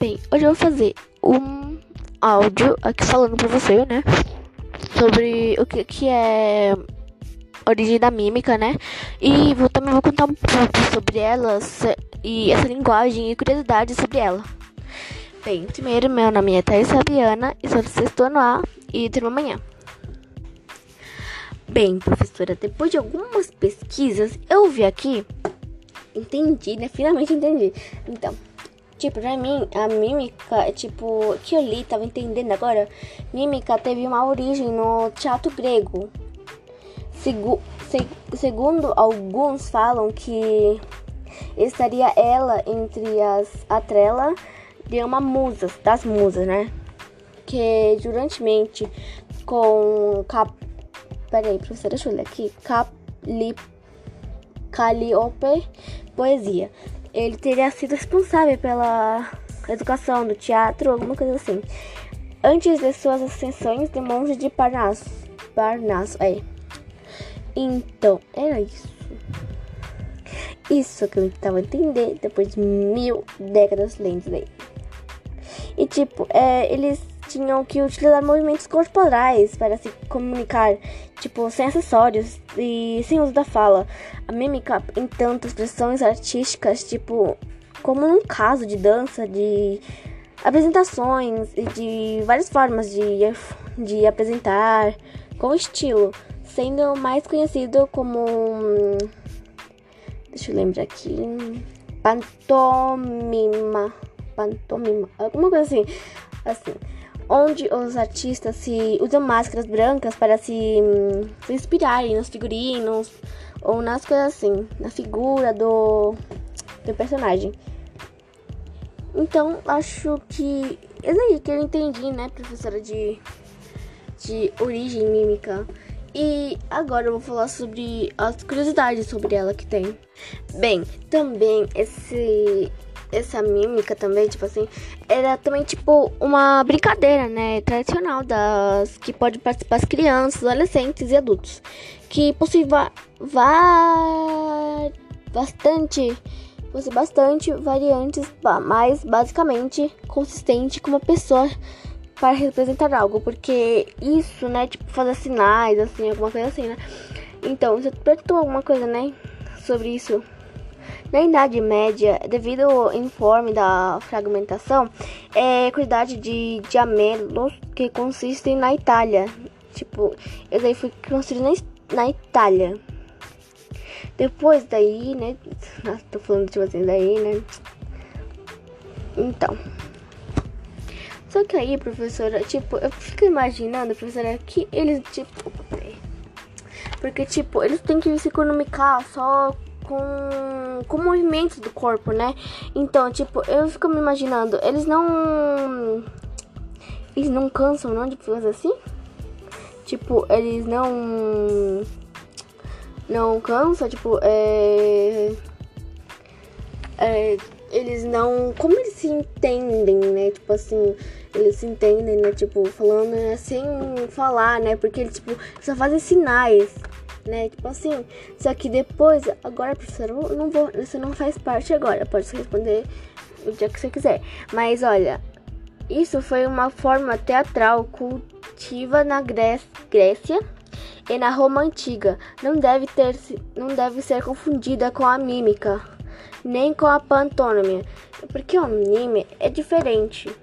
Bem, hoje eu vou fazer um áudio aqui falando pra você, né? Sobre o que, que é origem da mímica, né? E vou, também vou contar um pouco sobre ela e essa linguagem e curiosidades sobre ela. Bem, primeiro, meu nome é Thais Fabiana e sou do sexto ano A e turma amanhã. Bem, professora, depois de algumas pesquisas, eu vi aqui, entendi, né? Finalmente entendi. Então, tipo, pra mim, a mímica, tipo, que eu li, tava entendendo agora, mímica teve uma origem no teatro grego. Segu se segundo alguns falam que estaria ela entre as atrela de uma musa, das musas, né? Que durantemente com cap Peraí, professora, deixa eu ler aqui. Capli... Calliope Poesia. Ele teria sido responsável pela educação do teatro, alguma coisa assim. Antes de suas ascensões de monge de Parnaso. Parnaso, é. Então, era isso. Isso que eu tentava entender depois de mil décadas lendo daí. E tipo, é, eles tinham que utilizar movimentos corporais para se comunicar, tipo, sem acessórios e sem uso da fala. A mímica, em tantas expressões artísticas, tipo, como num caso de dança, de apresentações e de várias formas de, de apresentar com estilo, sendo mais conhecido como. Deixa eu lembrar aqui. Pantomima. Pantomima. Alguma coisa assim. Assim onde os artistas se usam máscaras brancas para se, hum, se inspirarem nos figurinos ou nas coisas assim, na figura do, do personagem. Então, acho que é aí que eu entendi, né, professora de, de origem mímica. E agora eu vou falar sobre as curiosidades sobre ela que tem. Bem, também esse essa mímica também, tipo assim, era também tipo uma brincadeira, né, tradicional das que pode participar as crianças, adolescentes e adultos, que possui va, va bastante possui bastante variantes, mas basicamente consistente com uma pessoa para representar algo, porque isso, né, tipo fazer sinais assim, alguma coisa assim, né? Então, você perguntou alguma coisa, né, sobre isso? Na Idade Média, devido ao informe da fragmentação, é quantidade de diamelos que consistem na Itália. Tipo, esse aí foi construído na, na Itália. Depois daí, né? Tô falando tipo assim, daí, né? Então. Só que aí, professora, tipo, eu fico imaginando, professora, que eles, tipo. Porque, tipo, eles têm que se economicar só com, com movimentos do corpo, né? Então, tipo, eu fico me imaginando, eles não. Eles não cansam, não, de fazer assim? Tipo, eles não. Não cansam, tipo, é. É, eles não. Como eles se entendem, né? Tipo assim, eles se entendem, né? Tipo, falando né, sem falar, né? Porque eles, tipo, só fazem sinais né? Tipo assim, só que depois, agora, professora, eu não vou, você não faz parte agora, pode responder o dia que você quiser. Mas olha, isso foi uma forma teatral cultiva na Grécia e na Roma antiga. Não deve ter, não deve ser confundida com a mímica, nem com a pantomima, porque o mime é diferente.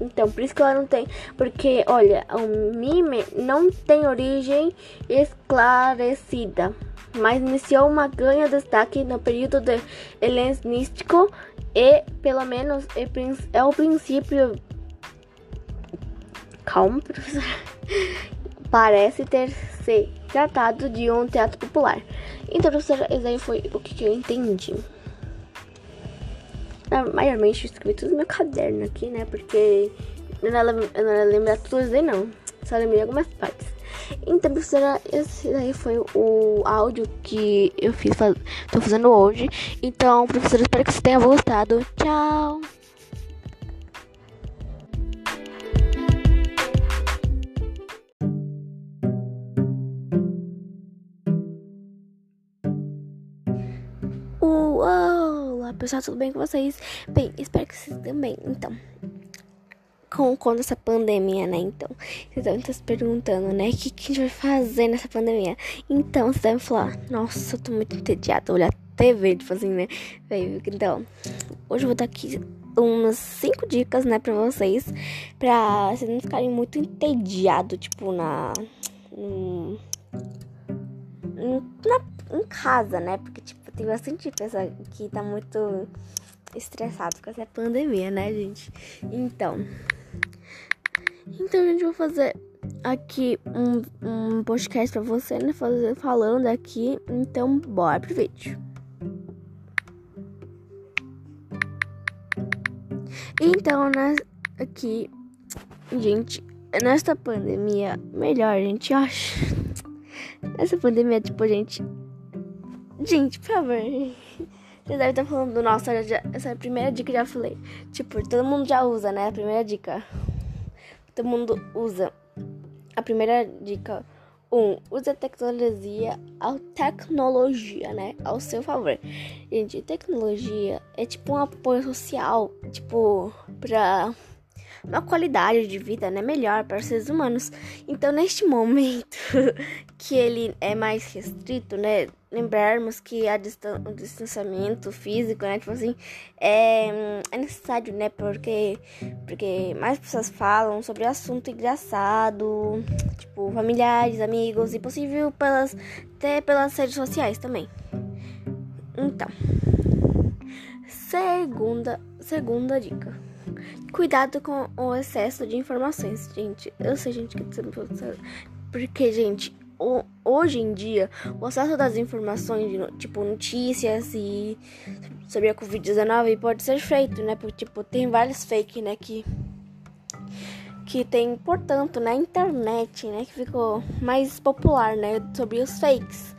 Então, por isso que ela não tem. Porque, olha, o mime não tem origem esclarecida, mas iniciou uma ganha destaque no período de helenístico e, pelo menos, é, é o princípio. Calma, professor. Parece ter se tratado de um teatro popular. Então, professora, esse aí foi o que eu entendi maiormente escrevi tudo no meu caderno aqui, né? Porque eu não, eu não lembrar tudo aí, não. Só lembrei algumas partes. Então, professora, esse daí foi o áudio que eu fiz, tô fazendo hoje. Então, professora, espero que você tenha gostado. Tchau! Pessoal, tudo bem com vocês? Bem, espero que vocês também. Então, com conta essa pandemia, né? Então, vocês devem estar se perguntando, né? O que, que a gente vai fazer nessa pandemia? Então, vocês devem falar, nossa, eu tô muito entediada, olhar TV, tipo assim, né? Então, hoje eu vou dar aqui umas 5 dicas, né, pra vocês, pra vocês não ficarem muito entediados, tipo, na. na, em casa, né? Porque, tipo, tem bastante pessoa que tá muito estressado com essa pandemia, né, gente? Então. Então, gente, vou fazer aqui um, um podcast pra você, né? Fazer, falando aqui. Então, bora pro vídeo. Então, né, aqui, gente, nesta pandemia, melhor, gente, eu acho. Nessa pandemia, tipo, gente. Gente, por favor. Vocês devem estar falando, nossa, essa é primeira dica que já falei. Tipo, todo mundo já usa, né? A primeira dica. Todo mundo usa. A primeira dica. Um, use a tecnologia, a tecnologia, né, ao seu favor. Gente, tecnologia é tipo um apoio social, tipo, pra uma qualidade de vida, né, melhor para os seres humanos. Então, neste momento que ele é mais restrito, né, lembrarmos que a distan o distanciamento físico, né, tipo assim, é, é necessário, né, porque porque mais pessoas falam sobre assunto engraçado, tipo familiares, amigos e possível pelas até pelas redes sociais também. Então, segunda segunda dica Cuidado com o excesso de informações, gente. Eu sei, gente, que porque, gente, hoje em dia, o acesso das informações, tipo notícias e sobre a Covid-19 pode ser feito, né? Porque, tipo, tem vários fake, né, que que tem, portanto, na internet, né, que ficou mais popular, né, sobre os fakes,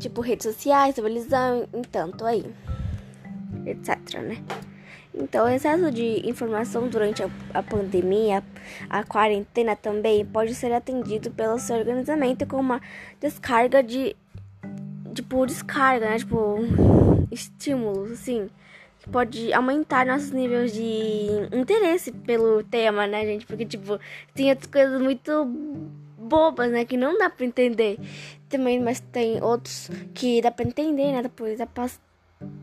tipo redes sociais, televisão, entanto aí, etc, né? Então, o excesso de informação durante a, a, pandemia, a quarentena também pode ser atendido pelo seu organizamento com uma descarga de. Tipo, descarga, né? Tipo, estímulos, assim. Que pode aumentar nossos níveis de interesse pelo tema, né, gente? Porque, tipo, tem outras coisas muito bobas, né? Que não dá pra entender. Também, mas tem outros que dá pra entender, né? Depois dá pra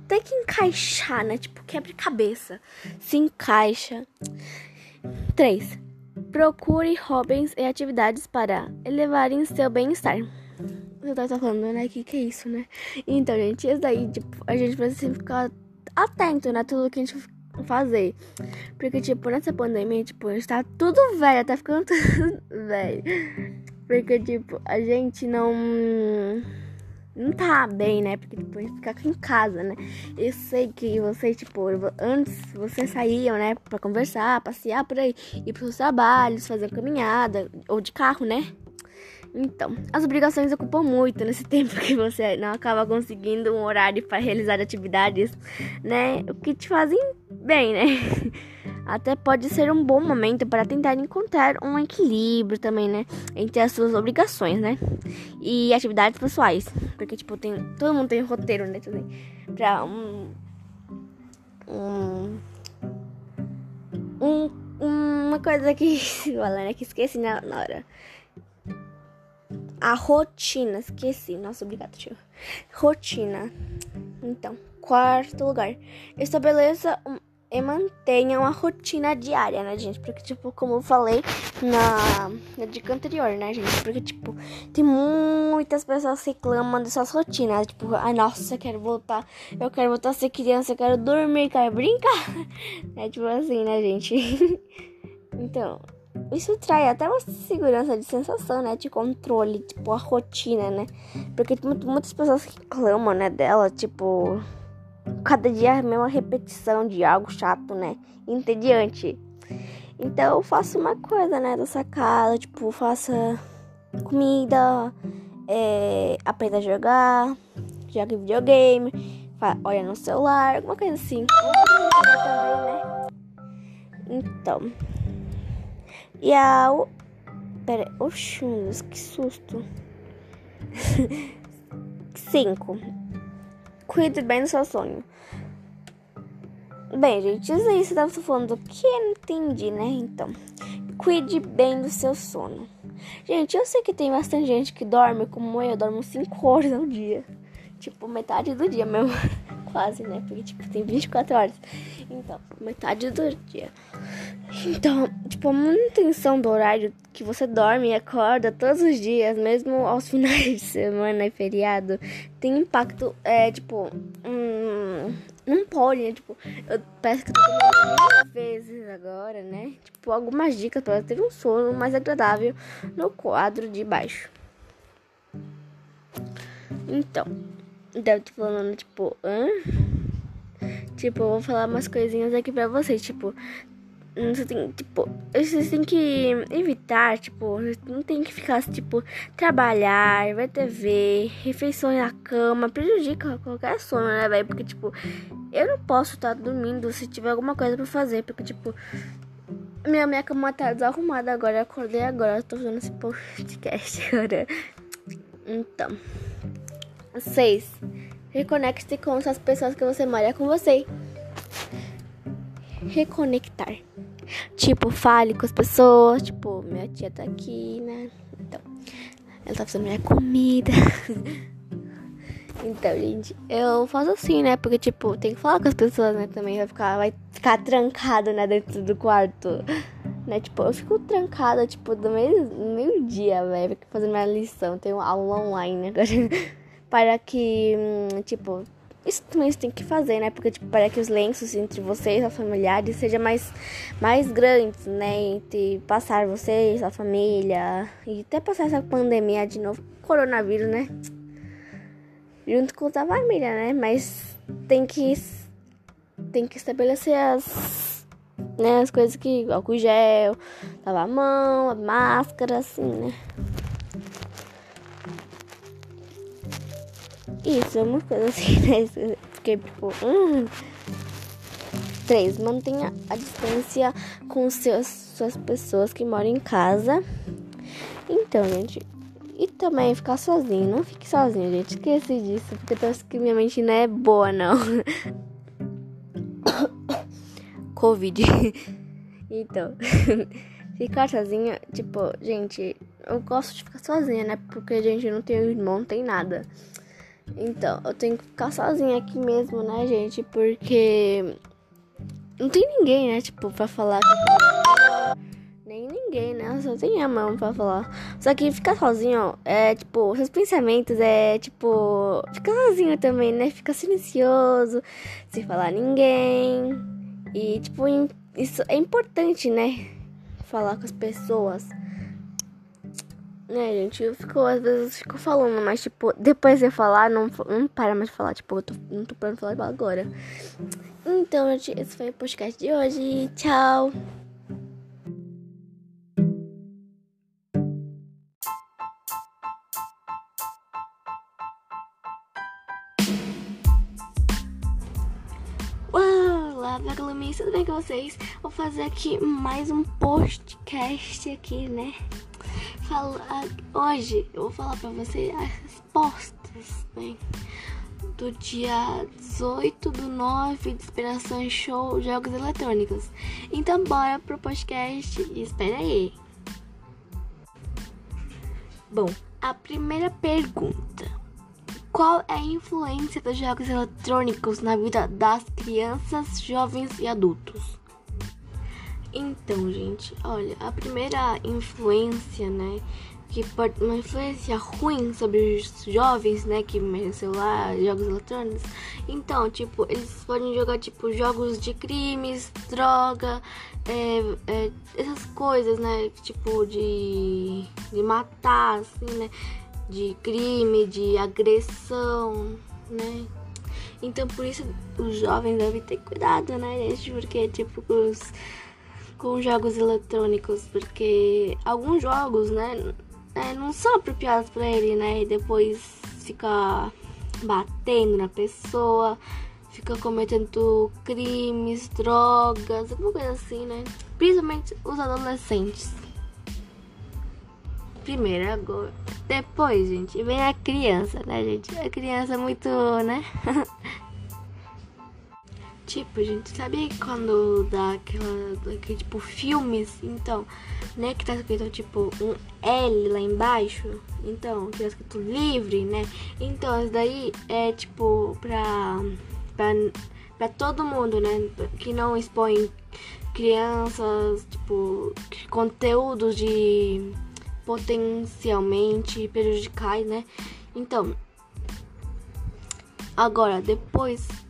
tem que encaixar, né? Tipo, quebra-cabeça. Se encaixa. 3. Procure hobbies e atividades para elevarem seu bem-estar. Você tá falando, né? Que que é isso, né? Então, gente, isso daí, tipo, a gente precisa ficar atento, né? Tudo que a gente fazer. Porque, tipo, nessa pandemia, tipo, a gente tá tudo velho, tá ficando tudo velho. Porque, tipo, a gente não não tá bem, né? Porque depois ficar em casa, né? Eu sei que vocês, tipo, antes vocês saíam, né? Pra conversar, passear por aí, ir pros trabalhos, fazer caminhada, ou de carro, né? Então, as obrigações ocupam muito nesse tempo que você não acaba conseguindo um horário para realizar atividades, né? O que te fazem bem, né? Até pode ser um bom momento para tentar encontrar um equilíbrio também, né? Entre as suas obrigações, né? E atividades pessoais. Porque, tipo, tem, todo mundo tem roteiro, né? Também. Pra um. Um. um uma coisa que. Fala, né? Que esqueci na hora. A rotina. Esqueci. Nossa, tio. Rotina. Então, quarto lugar. Estabeleça um e mantenha uma rotina diária, né, gente? Porque, tipo, como eu falei na, na dica anterior, né, gente? Porque, tipo, tem muitas pessoas reclamam dessas rotinas. Tipo, ai, nossa, eu quero voltar, eu quero voltar a ser criança, eu quero dormir, quero brincar. É tipo assim, né, gente? então, isso traz até uma segurança de sensação, né? De controle, tipo, a rotina, né? Porque tipo, muitas pessoas reclamam, né, dela, tipo cada dia é a mesma repetição de algo chato, né? Entediante. Então eu faço uma coisa, né, da casa, tipo, faça comida, é, aprenda a jogar, joga videogame, olha no celular, alguma coisa assim. Né? Então. E a. Pera, oxi, que susto. Cinco. Cuide bem do seu sonho. Bem, gente, isso aí você tava falando do que eu não entendi, né? Então, cuide bem do seu sono. Gente, eu sei que tem bastante gente que dorme como eu, eu dormo 5 horas ao dia. Tipo, metade do dia mesmo. Quase, né? Porque, tipo, tem 24 horas. Então, metade do dia. Então, tipo, a manutenção do horário que você dorme e acorda todos os dias, mesmo aos finais de semana e feriado, tem impacto, é, tipo, hum, não pode, né? Tipo, eu peço que eu tô mil vezes agora, né? Tipo, algumas dicas para ter um sono mais agradável no quadro de baixo. Então, deve tô falando, tipo, hã? Tipo, eu vou falar umas coisinhas aqui pra vocês, tipo, você tem, tipo, vocês têm que evitar, tipo, não tem que ficar, tipo, trabalhar, ver TV, refeições na cama, prejudica qualquer sono, né, velho? Porque, tipo, eu não posso estar dormindo se tiver alguma coisa pra fazer, porque, tipo, minha, minha cama tá desarrumada agora, acordei agora, tô fazendo esse podcast agora. Então, seis, reconecte com as pessoas que você mora com você reconectar. Tipo, fale com as pessoas. Tipo, minha tia tá aqui, né? Então, ela tá fazendo minha comida. então, gente, eu faço assim, né? Porque, tipo, tem que falar com as pessoas, né? Também vai ficar, vai ficar trancado, né? Dentro do quarto. Né? Tipo, eu fico trancada, tipo, do meio, meio dia, velho. Fazendo minha lição. Tenho aula online agora. Para que, hum, tipo, isso também você tem que fazer, né? Porque, tipo, para que os lenços entre vocês, os familiares, sejam mais, mais grandes, né? Entre passar vocês, a família, e até passar essa pandemia de novo, coronavírus, né? Junto com a família, né? Mas tem que, tem que estabelecer as, né, as coisas que, álcool gel, lavar a mão, a máscara, assim, né? Isso, é uma coisa assim, né? Fiquei tipo. Hum. 3. Mantenha a distância com seus, suas pessoas que moram em casa. Então, gente. E também ficar sozinho. Não fique sozinho, gente. Esqueci disso. Porque parece que minha mente não é boa, não. Covid. então. ficar sozinha, tipo, gente, eu gosto de ficar sozinha, né? Porque a gente não tem irmão, não tem nada. Então, eu tenho que ficar sozinha aqui mesmo, né, gente? Porque não tem ninguém, né, tipo, pra falar. Nem ninguém, né? Só tem a mão pra falar. Só que ficar sozinho, é tipo, seus pensamentos é tipo. Ficar sozinho também, né? Fica silencioso, sem falar ninguém. E, tipo, isso é importante, né? Falar com as pessoas. Né, gente, eu fico, às vezes, fico falando, mas, tipo, depois de falar, não, não para mais de falar, tipo, eu tô, não tô parando de falar agora. Então, gente, esse foi o podcast de hoje. Tchau! Olá, Vagalumis, tudo bem com vocês? Vou fazer aqui mais um podcast aqui, né? Falar hoje eu vou falar para você as respostas né, do dia 18 do 9 de Inspiração Show Jogos Eletrônicos. Então bora pro podcast e espera aí. Bom, a primeira pergunta. Qual é a influência dos jogos eletrônicos na vida das crianças, jovens e adultos? Então, gente, olha, a primeira influência, né, que pode uma influência ruim sobre os jovens, né, que mexem celular, jogos eletrônicos. Então, tipo, eles podem jogar tipo jogos de crimes, droga, é, é, essas coisas, né, tipo de de matar, assim, né, de crime, de agressão, né. Então, por isso os jovens devem ter cuidado, né, gente, porque tipo os com jogos eletrônicos, porque alguns jogos, né, é, não são apropriados para ele, né? E depois fica batendo na pessoa, fica cometendo crimes, drogas, alguma coisa assim, né? Principalmente os adolescentes. Primeiro, agora. Depois, gente, vem a criança, né, gente? A criança é muito, né? Tipo, gente, sabe quando dá aquela, aquele tipo filmes? Então, né, que tá escrito tipo um L lá embaixo? Então, que tá escrito livre, né? Então, isso daí é tipo pra, pra, pra todo mundo, né? Que não expõe crianças, tipo, conteúdos de potencialmente prejudicais, né? Então, agora, depois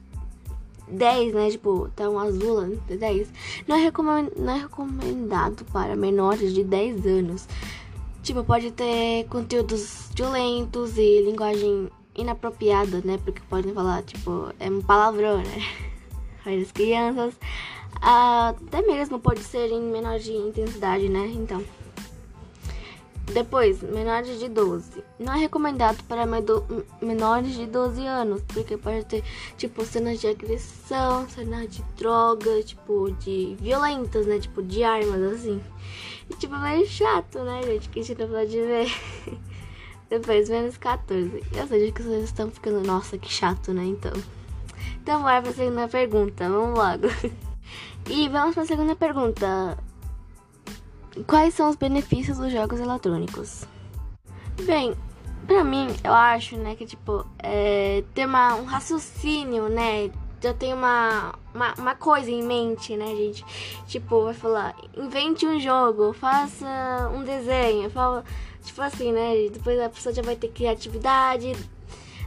10, né? Tipo, tá um azul, né? 10. Não é, não é recomendado para menores de 10 anos. Tipo, pode ter conteúdos violentos e linguagem inapropriada, né? Porque podem falar, tipo, é um palavrão, né? Para as crianças. Até mesmo pode ser em menor de intensidade, né? Então. Depois, menores de 12. Não é recomendado para menores de 12 anos, porque pode ter, tipo, cenas de agressão, cenas de droga, tipo, de violentas, né? Tipo, de armas, assim. E, tipo, meio chato, né, gente? Que a gente não pode ver. Depois, menos 14. Eu sei que vocês estão ficando, nossa, que chato, né? Então. Então, bora pra segunda pergunta. Vamos logo. E vamos pra segunda pergunta. Quais são os benefícios dos jogos eletrônicos? Bem, pra mim, eu acho, né, que tipo, é, ter uma, um raciocínio, né? Eu tenho uma, uma, uma, coisa em mente, né, gente? Tipo, vai falar, invente um jogo, faça um desenho, fala, tipo assim, né? Depois a pessoa já vai ter criatividade,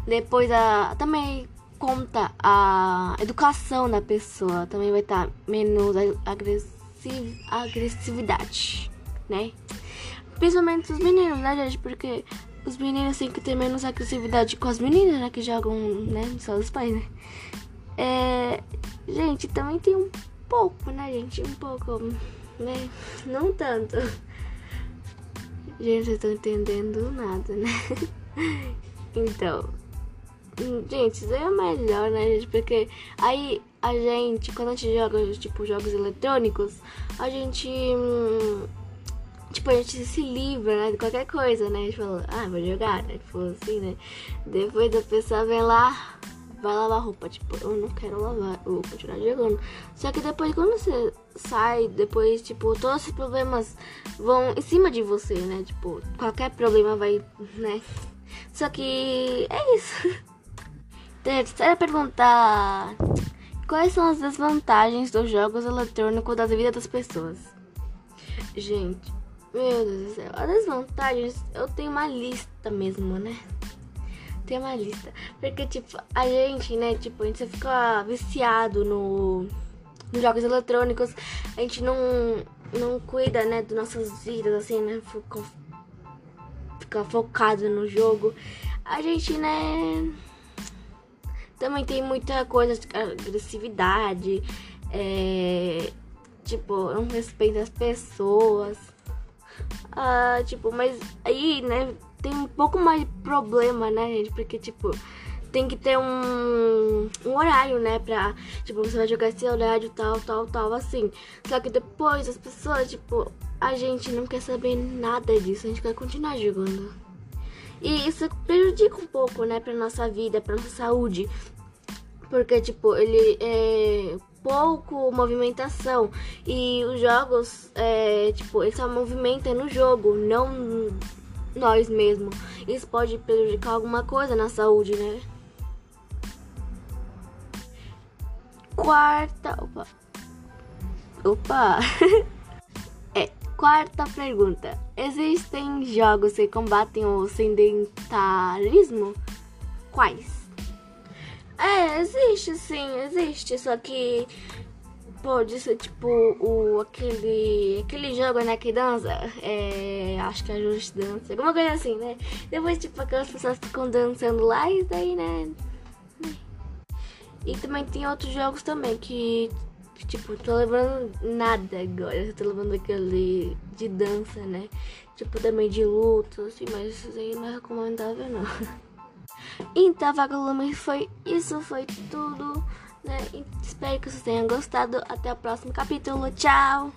depois a. Também conta a educação da pessoa, também vai estar tá menos agressiva agressividade, né? Principalmente os meninos, né, gente? Porque os meninos têm que ter menos agressividade com as meninas, né? Que jogam, né? Só os pais, né? É... Gente, também tem um pouco, né, gente? Um pouco, né? Não tanto. Gente, vocês estão entendendo nada, né? Então, gente, isso é melhor, né, gente? Porque aí a gente, quando a gente joga, tipo, jogos eletrônicos, a gente. Hum, tipo, a gente se livra, né, de qualquer coisa, né? A gente fala, ah, vou jogar, né? Tipo assim, né? Depois a pessoa vem lá, vai lavar roupa. Tipo, eu não quero lavar, eu vou continuar jogando. Só que depois, quando você sai, depois, tipo, todos esses problemas vão em cima de você, né? Tipo, qualquer problema vai, né? Só que é isso. Terceira pergunta. Quais são as desvantagens dos jogos eletrônicos da vida das pessoas? Gente, meu Deus do céu. As desvantagens, eu tenho uma lista mesmo, né? Tem uma lista. Porque, tipo, a gente, né? Tipo, a gente fica viciado no, nos jogos eletrônicos. A gente não, não cuida, né? Das nossas vidas, assim, né? Fica, fica focado no jogo. A gente, né? Também tem muita coisa de agressividade, é, tipo, não respeito as pessoas. Ah, tipo, mas aí, né, tem um pouco mais de problema, né, gente? Porque, tipo, tem que ter um, um horário, né? Pra, tipo, você vai jogar esse horário, tal, tal, tal, assim. Só que depois as pessoas, tipo, a gente não quer saber nada disso, a gente quer continuar jogando. E isso prejudica um pouco, né, pra nossa vida, pra nossa saúde. Porque, tipo, ele é pouco movimentação. E os jogos, é, tipo, ele só movimenta no jogo, não nós mesmos. Isso pode prejudicar alguma coisa na saúde, né? Quarta. Opa. Opa! quarta pergunta. Existem jogos que combatem o sedentarismo? Quais? É, existe sim, existe. Só que pode ser tipo o aquele aquele jogo né que dança é, acho que é Just Dance alguma coisa assim né depois tipo aquelas pessoas ficam dançando lá e daí né e também tem outros jogos também que tipo tô lembrando nada agora eu tô lembrando aquele de dança né tipo também de luta assim mas isso aí não é recomendável não Então, vagalume, foi isso, foi tudo, né? Espero que vocês tenham gostado. Até o próximo capítulo. Tchau!